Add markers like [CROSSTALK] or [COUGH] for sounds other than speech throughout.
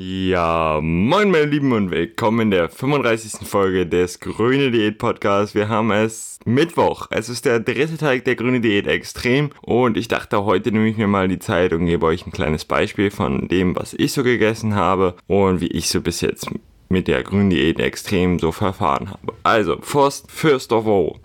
Ja, moin meine Lieben und willkommen in der 35. Folge des Grüne Diät Podcasts. Wir haben es Mittwoch. Es ist der dritte Tag der Grüne Diät Extrem und ich dachte, heute nehme ich mir mal die Zeit und gebe euch ein kleines Beispiel von dem, was ich so gegessen habe und wie ich so bis jetzt mit der Grünen Diät Extrem so verfahren habe. Also, first, first of all,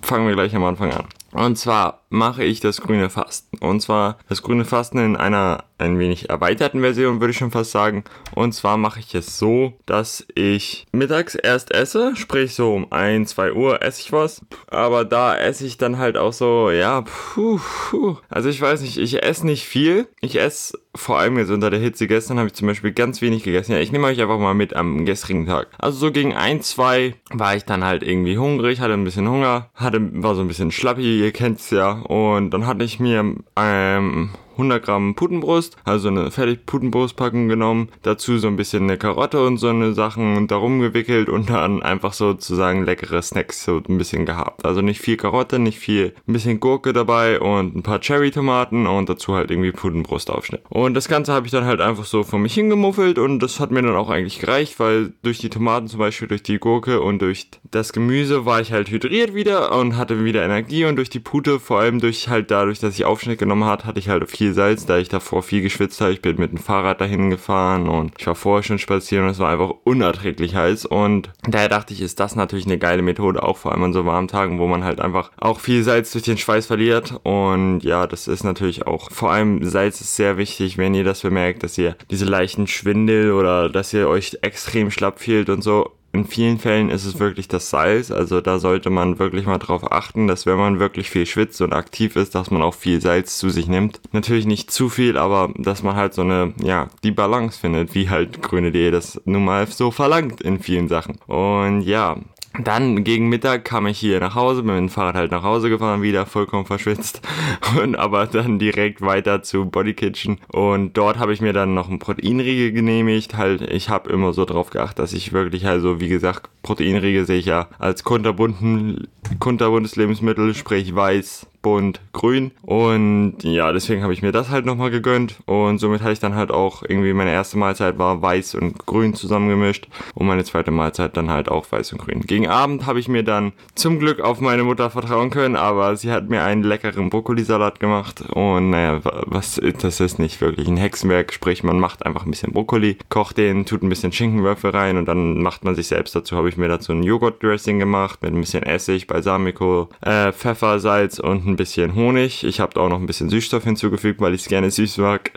fangen wir gleich am Anfang an. Und zwar mache ich das grüne Fasten. Und zwar das grüne Fasten in einer ein wenig erweiterten Version, würde ich schon fast sagen. Und zwar mache ich es so, dass ich mittags erst esse, sprich so um 1, 2 Uhr esse ich was. Aber da esse ich dann halt auch so, ja, puh, puh. Also ich weiß nicht, ich esse nicht viel. Ich esse vor allem jetzt unter der Hitze. Gestern habe ich zum Beispiel ganz wenig gegessen. Ja, ich nehme euch einfach mal mit am gestrigen Tag. Also so gegen 1, 2 war ich dann halt irgendwie hungrig, hatte ein bisschen Hunger, hatte, war so ein bisschen schlappi, ihr kennt's ja. Und dann hatte ich mir ähm, 100 Gramm Putenbrust, also eine fertig Putenbrustpackung genommen, dazu so ein bisschen eine Karotte und so eine Sachen und darum gewickelt und dann einfach sozusagen leckere Snacks so ein bisschen gehabt. Also nicht viel Karotte, nicht viel, ein bisschen Gurke dabei und ein paar Cherry-Tomaten und dazu halt irgendwie Putenbrustaufschnitt. Und das Ganze habe ich dann halt einfach so vor mich hingemuffelt und das hat mir dann auch eigentlich gereicht, weil durch die Tomaten zum Beispiel, durch die Gurke und durch das Gemüse war ich halt hydriert wieder und hatte wieder Energie und durch die Pute, vor allem durch halt dadurch, dass ich Aufschnitt genommen hat, hatte ich halt viel viel Salz, da ich davor viel geschwitzt habe. Ich bin mit dem Fahrrad dahin gefahren und ich war vorher schon spazieren und es war einfach unerträglich heiß. Und daher dachte ich, ist das natürlich eine geile Methode, auch vor allem an so warmen Tagen, wo man halt einfach auch viel Salz durch den Schweiß verliert. Und ja, das ist natürlich auch, vor allem Salz ist sehr wichtig, wenn ihr das bemerkt, dass ihr diese leichten Schwindel oder dass ihr euch extrem schlapp fühlt und so in vielen Fällen ist es wirklich das Salz. Also da sollte man wirklich mal drauf achten, dass wenn man wirklich viel schwitzt und aktiv ist, dass man auch viel Salz zu sich nimmt. Natürlich nicht zu viel, aber dass man halt so eine, ja, die Balance findet, wie halt grüne.de das nun mal so verlangt in vielen Sachen. Und ja, dann gegen Mittag kam ich hier nach Hause, bin mit dem Fahrrad halt nach Hause gefahren, wieder vollkommen verschwitzt [LAUGHS] und aber dann direkt weiter zu Body Kitchen und dort habe ich mir dann noch ein Proteinriegel genehmigt. Halt, ich habe immer so drauf geachtet, dass ich wirklich also wie gesagt Proteinriegel sehe ich ja als kunterbunten kunterbuntes Lebensmittel, sprich weiß, bunt, grün. Und ja, deswegen habe ich mir das halt nochmal gegönnt. Und somit hatte ich dann halt auch irgendwie meine erste Mahlzeit war weiß und grün zusammengemischt. Und meine zweite Mahlzeit dann halt auch weiß und grün. Gegen Abend habe ich mir dann zum Glück auf meine Mutter vertrauen können, aber sie hat mir einen leckeren Brokkolisalat gemacht. Und naja, was, das ist nicht wirklich ein Hexenwerk. Sprich, man macht einfach ein bisschen Brokkoli, kocht den, tut ein bisschen Schinkenwürfel rein und dann macht man sich selbst dazu. Habe ich mir dazu ein Joghurt-Dressing gemacht mit ein bisschen Essig, Balsamico, äh, Pfeffer, Salz und ein bisschen Honig. Ich habe auch noch ein bisschen Süßstoff hinzugefügt, weil ich es gerne süß mag.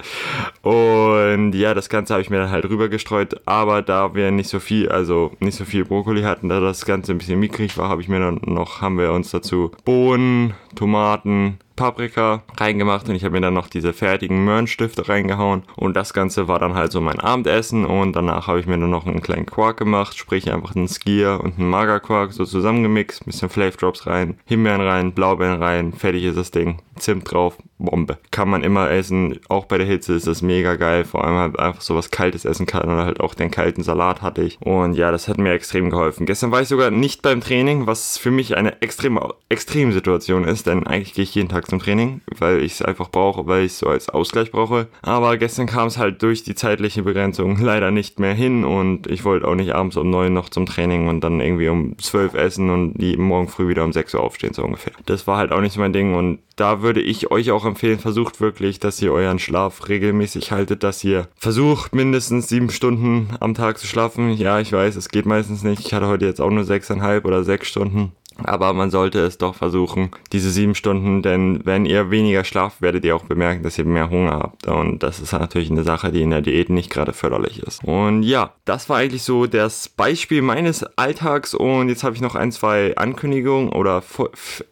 Und ja, das Ganze habe ich mir dann halt rüber gestreut. Aber da wir nicht so viel, also nicht so viel Brokkoli hatten, da das Ganze ein bisschen mickrig war, habe ich mir dann noch, haben wir uns dazu Bohnen, Tomaten, Paprika reingemacht und ich habe mir dann noch diese fertigen Möhrenstifte reingehauen. Und das Ganze war dann halt so mein Abendessen und danach habe ich mir dann noch einen kleinen Quark gemacht, sprich einfach einen Skier und einen Magerquark so zusammengemixt, bisschen Flavor rein, Himbeeren rein, Blaubeeren rein, fertig ist das Ding, Zimt drauf, Bombe. Kann man immer essen, auch bei der Hitze ist das mega geil, vor allem halt einfach so was Kaltes essen kann oder halt auch den kalten Salat hatte ich und ja, das hat mir extrem geholfen. Gestern war ich sogar nicht beim Training, was für mich eine extrem, extrem Situation ist, denn eigentlich gehe ich jeden Tag zum Training, weil ich es einfach brauche, weil ich es so als Ausgleich brauche. Aber gestern kam es halt durch die zeitliche Begrenzung leider nicht mehr hin und ich wollte auch nicht abends um neun noch zum Training und dann irgendwie um zwölf essen und morgen früh wieder um sechs Uhr aufstehen, so ungefähr. Das war halt auch nicht mein Ding und da würde ich euch auch empfehlen, versucht wirklich, dass ihr euren Schlaf regelmäßig haltet, dass ihr versucht, mindestens sieben Stunden am Tag zu schlafen. Ja, ich weiß, es geht meistens nicht. Ich hatte heute jetzt auch nur sechseinhalb oder sechs Stunden. Aber man sollte es doch versuchen, diese sieben Stunden, denn wenn ihr weniger schlaft, werdet ihr auch bemerken, dass ihr mehr Hunger habt. Und das ist natürlich eine Sache, die in der Diät nicht gerade förderlich ist. Und ja, das war eigentlich so das Beispiel meines Alltags. Und jetzt habe ich noch ein, zwei Ankündigungen oder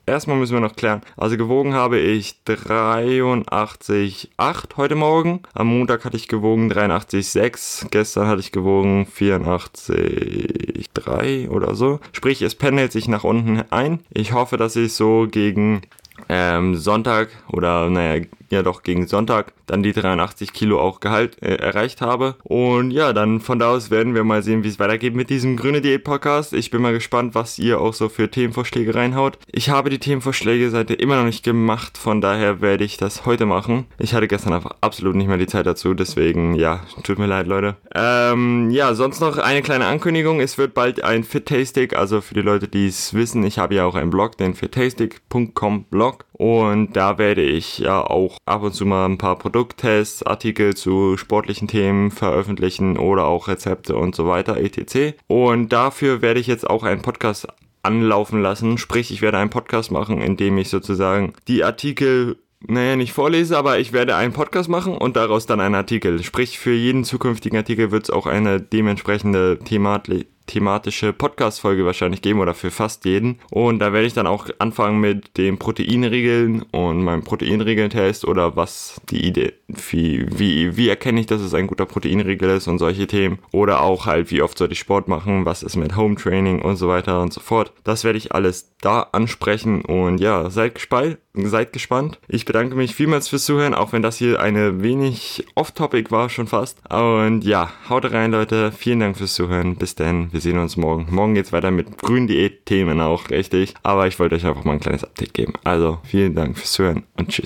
erstmal müssen wir noch klären. Also gewogen habe ich 83,8 heute Morgen. Am Montag hatte ich gewogen 83,6. Gestern hatte ich gewogen 84,3 oder so. Sprich, es pendelt sich nach unten ein. Ich hoffe, dass ich so gegen ähm, Sonntag oder naja, ja doch gegen Sonntag dann die 83 Kilo auch Gehalt äh, erreicht habe. Und ja, dann von da aus werden wir mal sehen, wie es weitergeht mit diesem Grüne Diät Podcast. Ich bin mal gespannt, was ihr auch so für Themenvorschläge reinhaut. Ich habe die Themenvorschläge seitdem immer noch nicht gemacht, von daher werde ich das heute machen. Ich hatte gestern einfach absolut nicht mehr die Zeit dazu, deswegen ja, tut mir leid, Leute. Ähm, ja, sonst noch eine kleine Ankündigung. Es wird bald ein Fit Tastic, also für die Leute, die es wissen, ich habe ja auch einen Blog, den fittastic.com Blog. Und da werde ich ja auch ab und zu mal ein paar Produkttests, Artikel zu sportlichen Themen veröffentlichen oder auch Rezepte und so weiter, etc. Und dafür werde ich jetzt auch einen Podcast anlaufen lassen. Sprich, ich werde einen Podcast machen, in dem ich sozusagen die Artikel naja, nicht vorlese, aber ich werde einen Podcast machen und daraus dann einen Artikel. Sprich, für jeden zukünftigen Artikel wird es auch eine dementsprechende Thematik thematische Podcast-Folge wahrscheinlich geben oder für fast jeden. Und da werde ich dann auch anfangen mit den Proteinregeln und meinem Proteinregeltest oder was die Idee, wie, wie, wie erkenne ich, dass es ein guter Proteinregel ist und solche Themen. Oder auch halt, wie oft sollte ich Sport machen, was ist mit Home Training und so weiter und so fort. Das werde ich alles da ansprechen und ja, seid gespannt. Seid gespannt. Ich bedanke mich vielmals fürs Zuhören, auch wenn das hier eine wenig off-topic war, schon fast. Und ja, haut rein, Leute. Vielen Dank fürs Zuhören. Bis dann. Wir sehen uns morgen. Morgen geht's weiter mit grünen Diät-Themen auch, richtig. Aber ich wollte euch einfach mal ein kleines Update geben. Also, vielen Dank fürs Zuhören und tschüss.